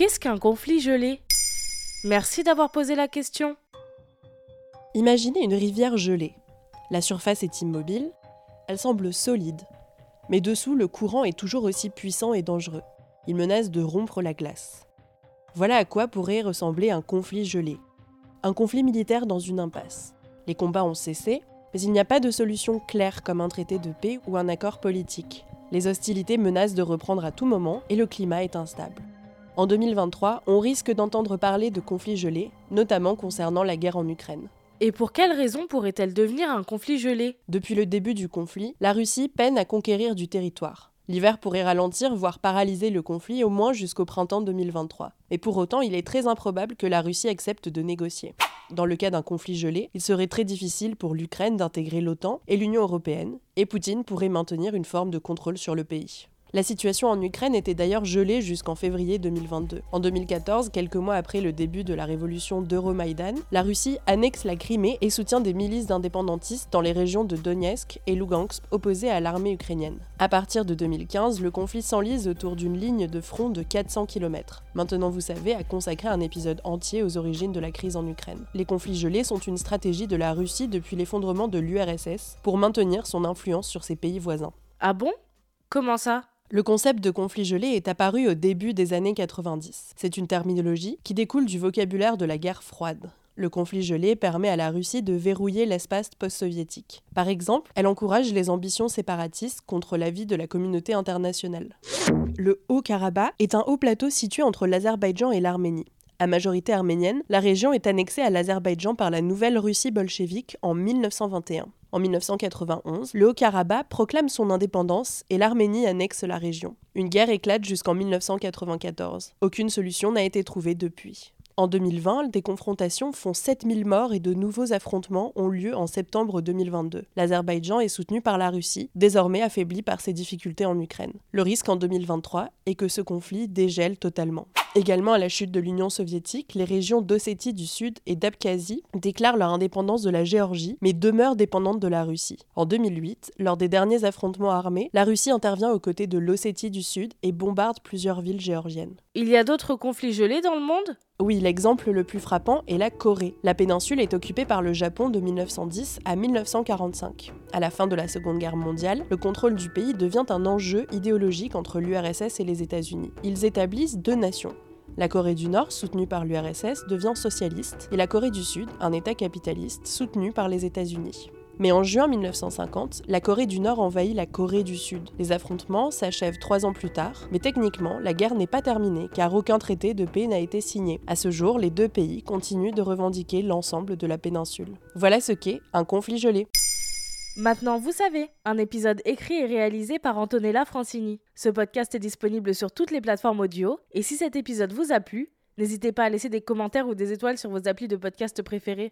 Qu'est-ce qu'un conflit gelé? Merci d'avoir posé la question. Imaginez une rivière gelée. La surface est immobile, elle semble solide, mais dessous le courant est toujours aussi puissant et dangereux. Il menace de rompre la glace. Voilà à quoi pourrait ressembler un conflit gelé. Un conflit militaire dans une impasse. Les combats ont cessé, mais il n'y a pas de solution claire comme un traité de paix ou un accord politique. Les hostilités menacent de reprendre à tout moment et le climat est instable. En 2023, on risque d'entendre parler de conflits gelés, notamment concernant la guerre en Ukraine. Et pour quelle raison pourrait-elle devenir un conflit gelé? Depuis le début du conflit, la Russie peine à conquérir du territoire. L'hiver pourrait ralentir, voire paralyser le conflit au moins jusqu'au printemps 2023. Mais pour autant, il est très improbable que la Russie accepte de négocier. Dans le cas d'un conflit gelé, il serait très difficile pour l'Ukraine d'intégrer l'OTAN et l'Union européenne, et Poutine pourrait maintenir une forme de contrôle sur le pays. La situation en Ukraine était d'ailleurs gelée jusqu'en février 2022. En 2014, quelques mois après le début de la révolution d'Euromaïdan, la Russie annexe la Crimée et soutient des milices d'indépendantistes dans les régions de Donetsk et Lugansk opposées à l'armée ukrainienne. À partir de 2015, le conflit s'enlise autour d'une ligne de front de 400 km. Maintenant, vous savez, a consacré un épisode entier aux origines de la crise en Ukraine. Les conflits gelés sont une stratégie de la Russie depuis l'effondrement de l'URSS pour maintenir son influence sur ses pays voisins. Ah bon? Comment ça? Le concept de conflit gelé est apparu au début des années 90. C'est une terminologie qui découle du vocabulaire de la guerre froide. Le conflit gelé permet à la Russie de verrouiller l'espace post-soviétique. Par exemple, elle encourage les ambitions séparatistes contre l'avis de la communauté internationale. Le Haut-Karabakh est un haut plateau situé entre l'Azerbaïdjan et l'Arménie. À majorité arménienne, la région est annexée à l'Azerbaïdjan par la nouvelle Russie bolchevique en 1921. En 1991, le Haut-Karabakh proclame son indépendance et l'Arménie annexe la région. Une guerre éclate jusqu'en 1994. Aucune solution n'a été trouvée depuis. En 2020, des confrontations font 7000 morts et de nouveaux affrontements ont lieu en septembre 2022. L'Azerbaïdjan est soutenu par la Russie, désormais affaibli par ses difficultés en Ukraine. Le risque en 2023 est que ce conflit dégèle totalement. Également à la chute de l'Union soviétique, les régions d'Ossétie du Sud et d'Abkhazie déclarent leur indépendance de la Géorgie, mais demeurent dépendantes de la Russie. En 2008, lors des derniers affrontements armés, la Russie intervient aux côtés de l'Ossétie du Sud et bombarde plusieurs villes géorgiennes. Il y a d'autres conflits gelés dans le monde? Oui, l'exemple le plus frappant est la Corée. La péninsule est occupée par le Japon de 1910 à 1945. À la fin de la Seconde Guerre mondiale, le contrôle du pays devient un enjeu idéologique entre l'URSS et les États-Unis. Ils établissent deux nations. La Corée du Nord, soutenue par l'URSS, devient socialiste, et la Corée du Sud, un État capitaliste, soutenu par les États-Unis. Mais en juin 1950, la Corée du Nord envahit la Corée du Sud. Les affrontements s'achèvent trois ans plus tard, mais techniquement, la guerre n'est pas terminée car aucun traité de paix n'a été signé. À ce jour, les deux pays continuent de revendiquer l'ensemble de la péninsule. Voilà ce qu'est un conflit gelé. Maintenant, vous savez, un épisode écrit et réalisé par Antonella Francini. Ce podcast est disponible sur toutes les plateformes audio, et si cet épisode vous a plu, n'hésitez pas à laisser des commentaires ou des étoiles sur vos applis de podcast préférés.